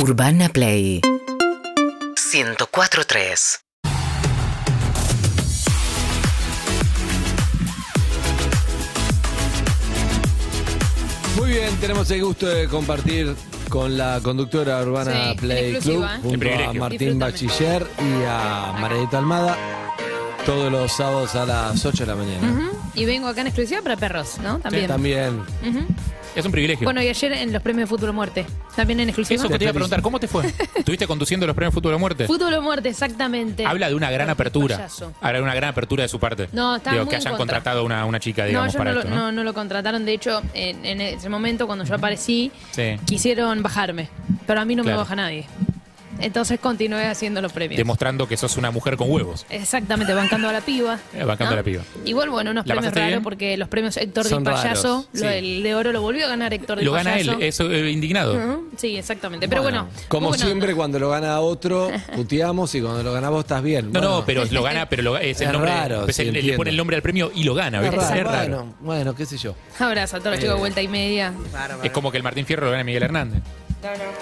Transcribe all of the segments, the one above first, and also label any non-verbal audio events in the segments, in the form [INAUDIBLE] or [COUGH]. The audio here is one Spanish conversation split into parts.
Urbana Play 104.3 Muy bien, tenemos el gusto de compartir con la conductora Urbana Sí, Play Club exclusiva, junto a privilegio. Martín Disfrútame. Bachiller y a Marieta Almada todos los sábados a las 8 de la mañana. Y vengo acá en exclusiva para perros, ¿no? También. También. Ujú. Es un privilegio. Bueno, y ayer en los premios de Fútbol o Muerte. También en exclusiva. Eso que te iba a preguntar, ¿cómo te fue? [LAUGHS] ¿Estuviste conduciendo los premios Fútbol o Muerte? Fútbol o Muerte, exactamente. Habla de una gran apertura. Habla de una gran apertura de su parte. No, estaba Digo, muy que hayan contra. contratado una, una chica, No, digamos, ellos para no, esto, lo, ¿no? no, no lo contrataron. De hecho, en, en ese momento, cuando yo aparecí, Sí. quisieron bajarme. Pero a mí no Claro. me baja nadie. Entonces continué haciendo los premios. Demostrando que sos una mujer con huevos. Exactamente, bancando a la piba. Eh, bancando a la piba. Igual, bueno, unos ¿La premios pasaste raros bien? porque los premios Héctor Son del Payaso, raros, lo sí. del de oro lo volvió a ganar Héctor del Lo gana él, eso eh, indignado. Sí, exactamente. Pero bueno, Como siempre, cuando lo gana otro, puteamos y cuando lo gana vos estás bien. No, Bueno, no, pero lo gana, pero lo, es el Es nombre. raro, pues sí, él- le pone el nombre al premio y lo gana, es ¿viste? raro. Es raro. Bueno, bueno, qué sé yo. Abrazo a todos los chicos de vuelta y media. Es como que el Martín Fierro lo gana Miguel Hernández.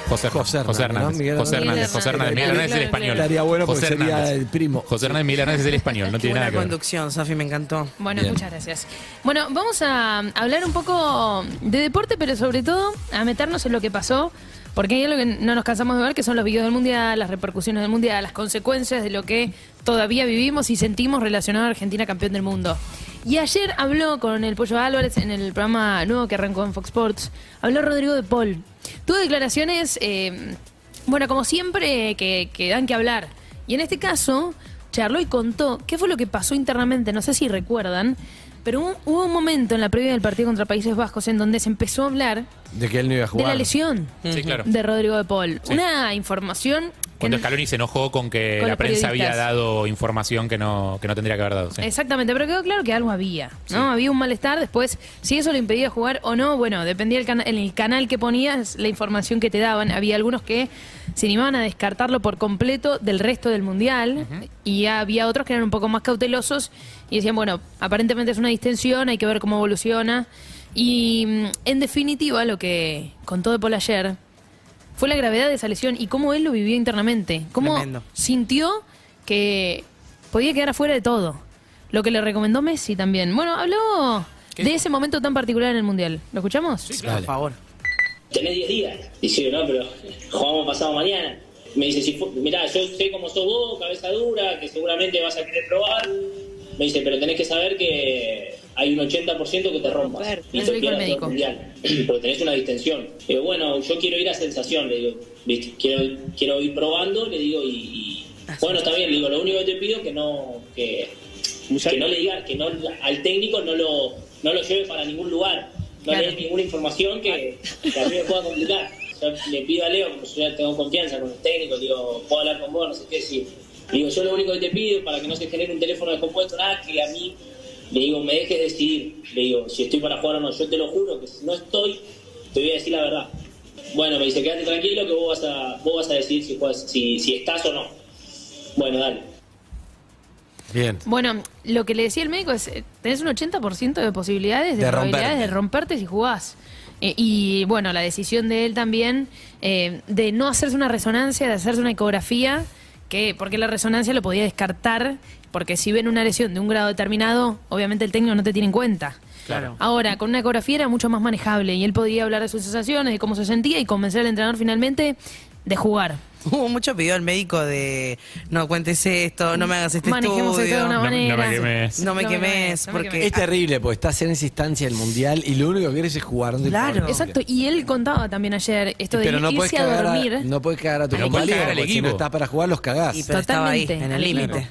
José, José José Hernández, Hernández. ¿no? Miguel José Hernández. Hernández. José Hernández. Miguel Hernández es el español. Estaría bueno porque José sería Hernández. el primo. José Hernández Miguel Hernández es el español, no tiene nada que ver. conducción, Sofi, me encantó. Bueno, Bien. muchas gracias. Bueno, vamos a hablar un poco de deporte, pero sobre todo a meternos en lo que pasó, porque hay algo que no nos cansamos de ver, que son los videos del Mundial, las repercusiones del Mundial, las consecuencias de lo que todavía vivimos y sentimos relacionado a Argentina campeón del mundo. Y ayer habló con el Pollo Álvarez en el programa nuevo que arrancó en Fox Sports, habló Rodrigo de Paul. Tuvo declaraciones, eh, bueno, como siempre, que, que dan que hablar. Y en este caso, charló y contó qué fue lo que pasó internamente, no sé si recuerdan, pero hubo, hubo un momento en la previa del partido contra Países Bajos en donde se empezó a hablar De que él no iba a de jugar. la lesión Sí, claro. de Rodrigo de Paul. Sí. Una información Cuando Scaloni se enojó con que Con la prensa había dado información que no, que no tendría que haber dado. sí. Exactamente, pero quedó claro que algo había, ¿no? Había un malestar, después, si eso le impedía jugar o no, bueno, dependía del cana- el canal que ponías, la información que te daban. Había algunos que se animaban a descartarlo por completo del resto del Mundial y había otros que eran un poco más cautelosos y decían, bueno, aparentemente es una distensión, hay que ver cómo evoluciona. Y mm, en definitiva, lo que contó de Paul ayer fue la gravedad de esa lesión y cómo él lo vivió internamente. Cómo Tremendo. sintió que podía quedar afuera de todo. Lo que le recomendó Messi también. Bueno, habló ¿Qué? de ese momento tan particular en el Mundial. ¿Lo escuchamos? Por favor. tenés 10 días. Dice, no, pero jugamos pasado mañana. Me dice, si fu- mirá, yo sé cómo sos vos, cabeza dura, que seguramente vas a querer probar. Me dice, pero tenés que saber que hay un 80% que te rompas. Y Eso el médico. mundial. [CLEARS THROAT] Porque tenés una distensión. Digo, bueno, yo quiero ir a sensación, le digo, ¿viste? Quiero, quiero ir probando, le digo, y, y- bueno, está bien, le digo, lo único que te pido es que no, que, que no le digas, que no, al técnico no lo, no lo lleve para ningún lugar. No Claro. le des ninguna información que, que a mí me pueda complicar. Yo le pido a Leo, como yo ya tengo confianza con el técnico, digo, puedo hablar con vos, no sé qué decir. Digo, yo lo único que te pido para que no se genere un teléfono descompuesto, nada, que a mí, le digo, me dejes decidir. Le digo, si estoy para jugar o no, yo te lo juro que si no estoy, te voy a decir la verdad. Bueno, me dice, quédate tranquilo que vos vas a, vos vas a decidir si, juegas- si, si estás o no. Bueno, dale. Bien. Bueno, lo que le decía el médico es, eh, tenés un 80% de posibilidades, de, De probabilidades romperte. de romperte si jugás. Eh, y bueno, la decisión de él también eh, de no hacerse una resonancia, de hacerse una ecografía, que porque la resonancia lo podía descartar, porque si ven una lesión de un grado determinado, obviamente el técnico no te tiene en cuenta. Claro. Ahora, con una ecografía era mucho más manejable y él podía hablar de sus sensaciones, de cómo se sentía y convencer al entrenador finalmente de jugar. Hubo mucho pedido al médico de no cuentes esto, no me hagas este Manejemos esto de estudio. una No- no me quemes. No me No me quemes, quemes, no me porque. Es terrible, porque estás en esa instancia del mundial y lo único que quieres es jugar. no te Claro. importa. Exacto, y él contaba también ayer esto de Pero no puedes, irse a cagar dormir. a, no puedes cagar a tu Pero no puedes compañero, cagar al porque si no equipo. estás para jugar, los cagás. Y pero estaba ahí, en el límite.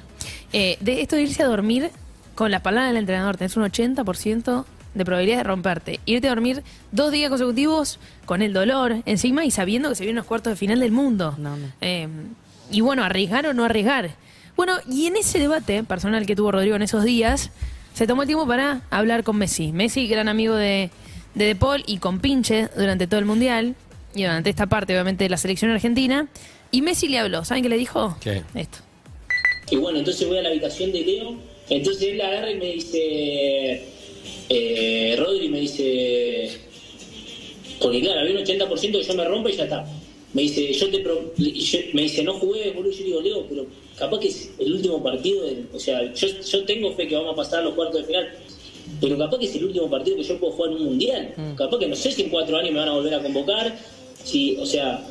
Eh, de esto de irse a dormir, con las palabras del entrenador, tenés un 80% de probabilidad de romperte. Irte a dormir dos días consecutivos con el dolor encima y sabiendo que se vienen los cuartos de final del mundo. No, no. Eh, y bueno, arriesgar o no arriesgar. Bueno, y en ese debate personal que tuvo Rodrigo en esos días, se tomó el tiempo para hablar con Messi. Messi, gran amigo de, de De Paul y con Pinche durante todo el Mundial y durante esta parte, obviamente, de la selección argentina. Y Messi le habló. ¿Saben qué le dijo? ¿Qué? Esto. Y bueno, entonces voy a la habitación de Leo. Entonces él agarra y me dice, eh, Rodri me dice, porque claro, había un 80% que yo me rompo y ya está. me dice, yo te pro- yo- me dice, no jugué, boludo. Yo digo, Leo, pero capaz que es el último partido. del- o sea, yo, yo tengo fe que vamos a pasar a los cuartos de final. Pero capaz que es el último partido que yo puedo jugar en un mundial. Capaz que no sé si en cuatro años me van a volver a convocar. Si, o sea,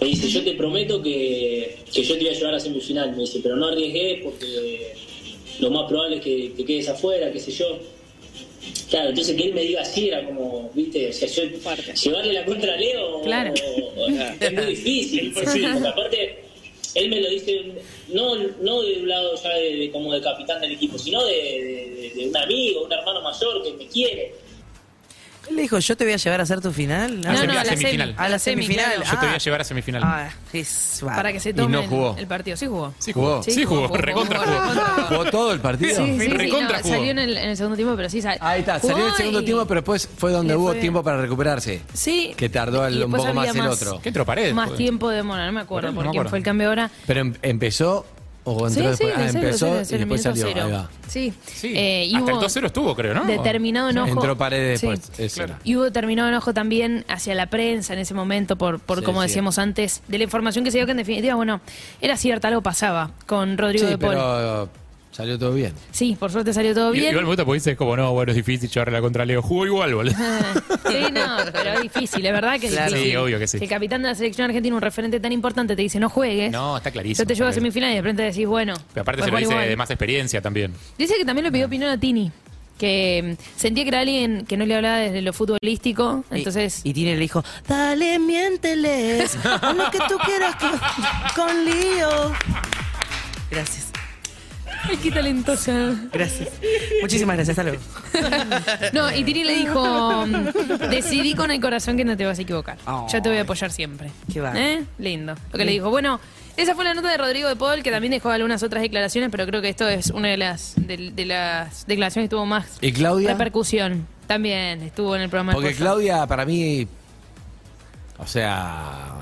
me dice, yo te prometo que, que yo te voy a llevar a semifinal. Me dice, pero no arriesgué porque lo más probable es que te quedes afuera, qué sé yo. Claro, entonces que él me diga así era como, viste, o sea, yo llevarle la contra a Leo Claro. o- o- es muy difícil, [LAUGHS] porque aparte él me lo dice no, no de un lado ya de, de- como de capitán del equipo, sino de, de- de un amigo, un hermano mayor que me quiere. Él le dijo, yo te voy a llevar a hacer tu final. No, No, semi- no, a a la semifinal. semi. A la semifinal. claro. Yo te voy a llevar a semifinal. Ah, es. Para que se tome no el- jugó. El, partido. Sí jugó. Sí jugó. Sí, Sí, jugó. jugó, Recontra jugó, jugó. recontra ¿Jugó todo el partido? Sí, sí, sí, Recontra jugó. salió en el, en el segundo tiempo, pero sí sal- Ahí está, salió en el segundo y- tiempo, pero después fue donde hubo fue- tiempo para recuperarse. Sí. Que tardó el- un poco más el otro. ¿Qué entró Paredes? Más Pues. tiempo de Mona, no me acuerdo por quién fue el cambio ahora. Pero em- empezó o entró sí, después. sí, ah, de cero, empezó y cero, después minuto salió. cero. Ahí va. Sí. Sí. Eh, y Hasta el hubo 2-0 estuvo, creo, ¿no? Determinado enojo. Entró Paredes Sí. después. eso Claro. era. Y hubo determinado enojo también hacia la prensa en ese momento, por, por Sí, como sí. decíamos antes, de la información que se dio que en definitiva, bueno, era cierta, algo pasaba con Rodrigo Sí, de Paul. pero salió todo bien. Sí, por suerte salió todo Y- bien. Igual me gusta porque dices como, no, bueno, es difícil llevarle la contra Leo. Jugó igual, boludo. [LAUGHS] Sí, no, pero es difícil, es verdad que es Claro. difícil. Sí, obvio que sí. el capitán de la selección argentina, un referente tan importante, te dice no juegues. No, está clarísimo. Yo te llevo a semifinal y de repente decís, bueno. Pero aparte se lo dice igual. de más experiencia también. Dice que también le pidió opinión a Tini, que mm, sentía que era alguien que no le hablaba desde lo futbolístico, Y- entonces... Y, Tini le dijo, dale, miénteles. haz lo que tú quieras con, con lío. Gracias, Ay, qué talentosa. gracias. Muchísimas gracias, hasta luego. No, y Tini le dijo, mm, decidí con el corazón que no te vas a equivocar. Oh. Yo te voy a apoyar siempre. Qué bárbaro. ¿Eh? Lindo. Lo que le dijo. Bueno, esa fue la nota de Rodrigo de Paul, que también dejó algunas otras declaraciones, pero creo que esto es una de las, de, de las declaraciones que tuvo más ¿Y Claudia? repercusión. También estuvo en el programa. Porque de. Claudia, para mí, o sea,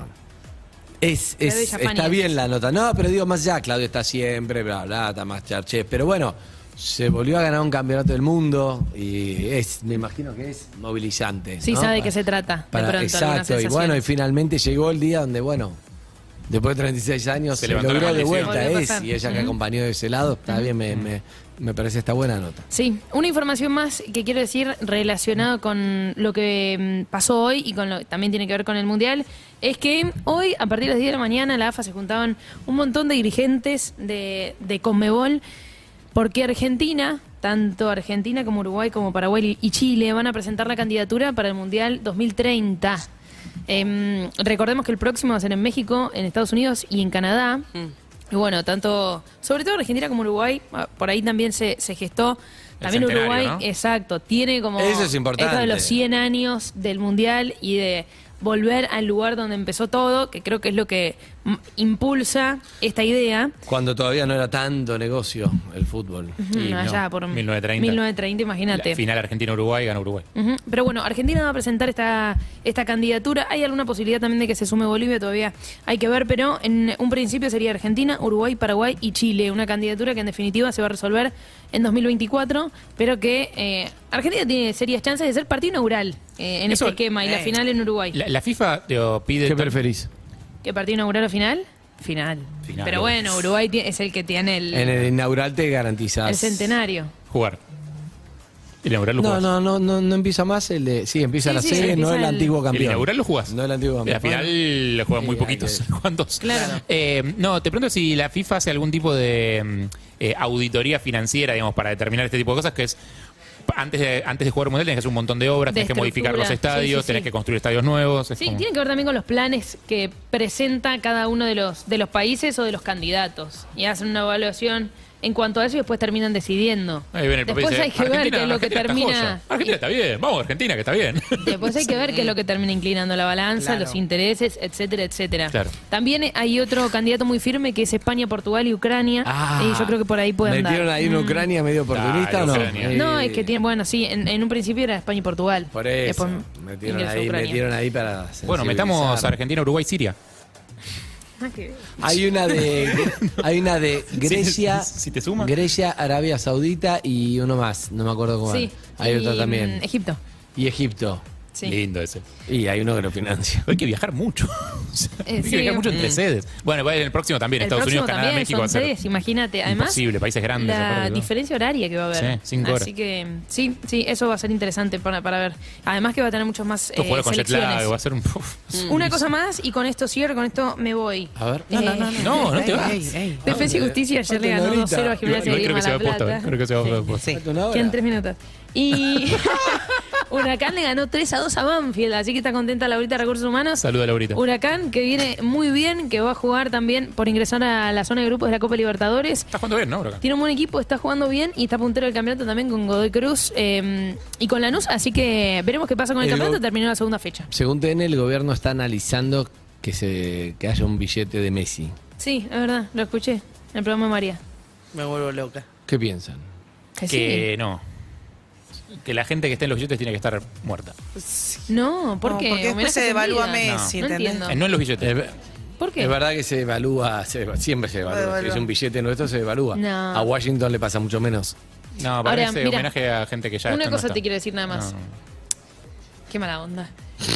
es, es- está bien la nota. No, pero digo, más allá, Claudia está siempre, bla, bla, está más charché. Pero bueno, se volvió a ganar un campeonato del mundo y es, me imagino que es movilizante. Sí, ¿no? sabe de qué se trata. de pronto, exacto, y bueno, y finalmente llegó el día donde, bueno, después de 36 años Se se, logró de vuelta es, pasar. y ella que acompañó de ese lado, está bien, me, me, me parece esta buena nota. Sí, una información más que quiero decir relacionado con lo que mm, pasó hoy y con lo también tiene que ver con el Mundial, es que hoy, a partir de las 10 de la mañana, en la AFA se juntaban un montón de dirigentes de, de Conmebol, porque Argentina, tanto Argentina como Uruguay, como Paraguay y Chile, van a presentar la candidatura para el Mundial 2030. Em, recordemos que el próximo va a ser en México, en Estados Unidos y en Canadá. Y bueno, tanto, sobre todo Argentina como Uruguay, ah, por ahí también se, se gestó. También Uruguay, ¿no? exacto, tiene como Eso es importante. esto de los 100 años del Mundial y de volver al lugar donde empezó todo, que creo que es lo que mm, impulsa esta idea. Cuando todavía no era tanto negocio el fútbol. Ujú, Y no, allá por 1930. 1930, imagínate. Final Argentina-Uruguay gana Uruguay. Pero bueno, Argentina va a presentar esta, esta candidatura. Hay alguna posibilidad también de que se sume Bolivia, todavía hay que ver, pero en un principio sería Argentina, Uruguay, Paraguay y Chile. Una candidatura que en definitiva se va a resolver en 2024, pero que eh, Argentina tiene serias chances de ser partido inaugural eh, en Eso- este esquema y la eh. final en Uruguay. La, la FIFA digo, pide... ¿Qué preferís? ¿Qué partido inaugural o final? Final. Final. Pero bueno, Uruguay es el que tiene el, En el inaugural te garantizas. el centenario. Jugar. El inaugural lo No, jugás. no, no, no, no empieza más el de. Sí, empieza Sí, la sí, serie, no el el- antiguo El campeón. inaugural lo jugás. No el antiguo campeón. La final lo juegan muy Sí, poquitos. que- [LAUGHS] Juegan dos. Claro. Eh, no, te pregunto si la FIFA hace algún tipo de mm, eh, auditoría financiera, digamos, para determinar este tipo de cosas, que es antes de, antes de jugar un mundial tenés que hacer un montón de obras, tenés que modificar los estadios, Sí, sí, tenés que construir estadios nuevos. es Sí, como- tiene que ver también con los planes que presenta cada uno de los, de los países o de los candidatos. Y hacen una evaluación en cuanto a eso y después terminan decidiendo. Ahí viene el papel y después dice, hay que ver qué es lo que Argentina termina. Argentina está bien, vamos Argentina, que está bien. [LAUGHS] Después hay que ver qué es lo que termina inclinando la balanza, Claro. los intereses, etcétera, etcétera. Claro. También hay otro candidato muy firme que es España, Portugal y Ucrania. Ah, y yo creo que por ahí puede andar. ¿Metieron ahí en Mm. Ucrania medio oportunista o no? Ucrania. No, es que tiene, bueno, sí, en, en un principio era España y Portugal. Por eso. Después metieron, ahí, Ucrania. metieron ahí para. bueno, metamos Argentina, Uruguay, Siria. Hay una de. [LAUGHS] hay una de Grecia. Si- si te suman. Grecia, Arabia Saudita y uno más. No me acuerdo cómo. Sí. Hay y, otra también. mm, Egipto. Y Egipto. Sí. Lindo ese. Y hay uno que lo financia. Hay que viajar mucho. [LAUGHS] O sea, Eh, hay que sí. viajar mucho entre sedes. Bueno, en el próximo también, El Estados próximo Unidos, Canadá, México son va sedes, imagínate. Además, imposible, países grandes, La diferencia horaria que va a haber. Sí, cinco horas. Así que sí, sí, eso va a ser interesante para, para ver. Además que va a tener muchos más eh, juegos con jet lag, va a ser un. uf. Una cosa más y con esto cierro, con esto me voy. A ver. No, no, no, No, no te vas. ey, ey. Defensa y Justicia ayer le ganó Falta una 2-0 a. Gimnasia de que Grima va La. Plata. Creo que se va a. Quedan tres minutos. Y [LAUGHS] Huracán le ganó 3 a 2 a Banfield, así que está contenta Laurita de Recursos Humanos. Saluda, Laurita. Huracán que viene muy bien, que va a jugar también por ingresar a la zona de grupos de la Copa Libertadores. Está jugando bien, ¿no, Huracán? Tiene un buen equipo, está jugando bien y está puntero del campeonato también con Godoy Cruz eh, y con Lanús, así que veremos qué pasa con el, El campeonato. Terminó la segunda fecha. Según TN, el gobierno está analizando que se que haya un billete de Messi. Sí, es verdad, lo escuché en el programa de María. Me vuelvo loca. ¿Qué piensan? Que Que no. Que la gente que esté en los billetes tiene que estar muerta. No, ¿por No, qué? Porque después Homenaje se devalúa sentido. Messi, No ¿entendés? entiendo. Eh, no en los billetes. ¿Por qué? Es verdad que se evalúa, se- siempre se evalúa. Evalúa. Si es un billete nuestro, se evalúa. No. A Washington le pasa mucho menos. No, para Ahora, ese mira, homenaje a gente que ya Una está- no cosa está. te quiero decir nada más. No. Qué mala onda.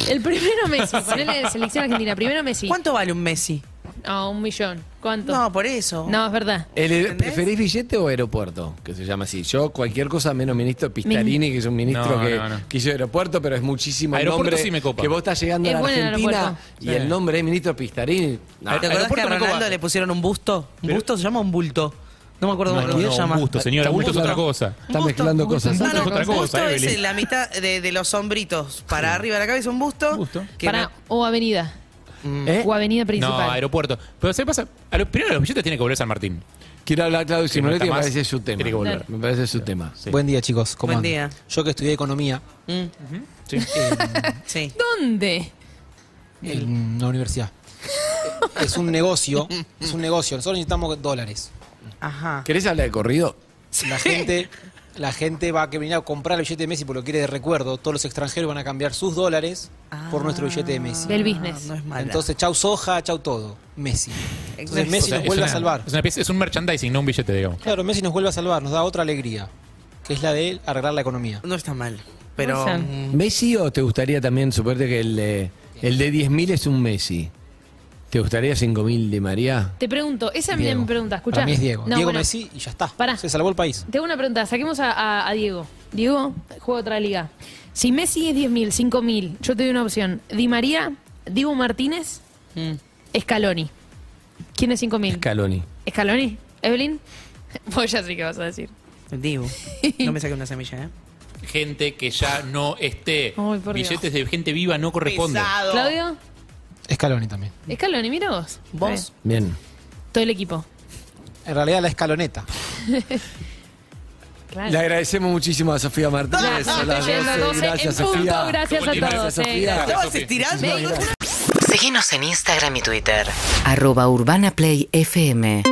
El primero Messi, ponele selección argentina. Primero Messi. ¿Cuánto vale un Messi? No, un millón. ¿Cuánto? No, por eso. No, es verdad. El-. ¿Preferís billete o aeropuerto? Que se llama así. Yo, cualquier cosa menos ministro Pistarini, que es un ministro No, que, no, no. que hizo aeropuerto, pero es muchísimo el Aeropuerto nombre sí me copa. que vos estás llegando Es a la bueno el Argentina aeropuerto. y Sí. el nombre es ministro Pistarini. No, ¿Te acordás que aeropuerto a Ronaldo le pusieron un busto? ¿Un Pero- busto se llama un bulto? No me acuerdo No, cómo no, se no, llama. un busto, señora. Un Busto es otra cosa. Está busto, mezclando busto. cosas. Busto no, es otra un cosa, busto es Evelyn. la mitad de, de los hombritos. Para arriba de la cabeza un busto. Busto. que Para, o avenida. ¿Eh? O avenida principal. No, aeropuerto. Pero se pasa. A lo, primero los billetes tiene que volver San Martín. Quiero hablar Claudio Si no Simonetti, está me más, parece su tema. tiene que volver. Me parece su tema. Sí. Buen día, chicos. ¿Cómo Buen andan? día. Yo que estudié economía Mm, Sí. [LAUGHS] sí. ¿Dónde? en la universidad. [LAUGHS] es un negocio. Es un negocio. Nosotros necesitamos dólares. Ajá. ¿Querés hablar de corrido? La gente, [LAUGHS] la gente va a que venir a comprar el billete de Messi porque lo quiere de recuerdo. Todos los extranjeros van a cambiar sus dólares por nuestro billete de Messi. Del business. No es mala. Entonces, chau soja, chau todo. Messi. Entonces Messi O sea, nos vuelve una- a salvar. Es, una pieza- es un merchandising, no un billete, digamos. Claro, Messi nos vuelve a salvar, nos da otra alegría, que es la de arreglar la economía. No está mal. Pero. Mm, ¿Messi o te gustaría también, suponete que el, de- el de 10.000 es un Messi? ¿Te gustaría 5.000 de María? Te pregunto, esa es Diego. mi pregunta, escucha. Para mí es Diego. No, Diego bueno, Messi y ya está. Pará. Se salvó el país. Te hago una pregunta, saquemos a, a- a Diego. Diego juega otra liga. Si Messi es 10.000, 5.000, yo te doy una opción. Di María, Diego Martínez, mm. Scaloni. ¿Quién es 5.000? Scaloni. ¿Scaloni? ¿Evelyn? [LAUGHS] Vos ya sé qué vas a decir. Digo. No me saqué una semilla, ¿eh? Gente que ya no esté. Ay, por Dios. Billetes de gente viva no corresponden. Pesado. ¿Claudio? Scaloni también. Scaloni, mira vos. ¿Vos? Bien. Todo el equipo. En realidad la escaloneta. [LAUGHS] Claro. Le agradecemos muchísimo a Sofía Martínez. Gracias, a las estoy yendo 12. 12 Gracias, en punto. Sofía. Gracias a Gracias, todos. Sofía. eh. Estabas estirando. Síguenos en Instagram y Twitter. Arroba Urbana Play FM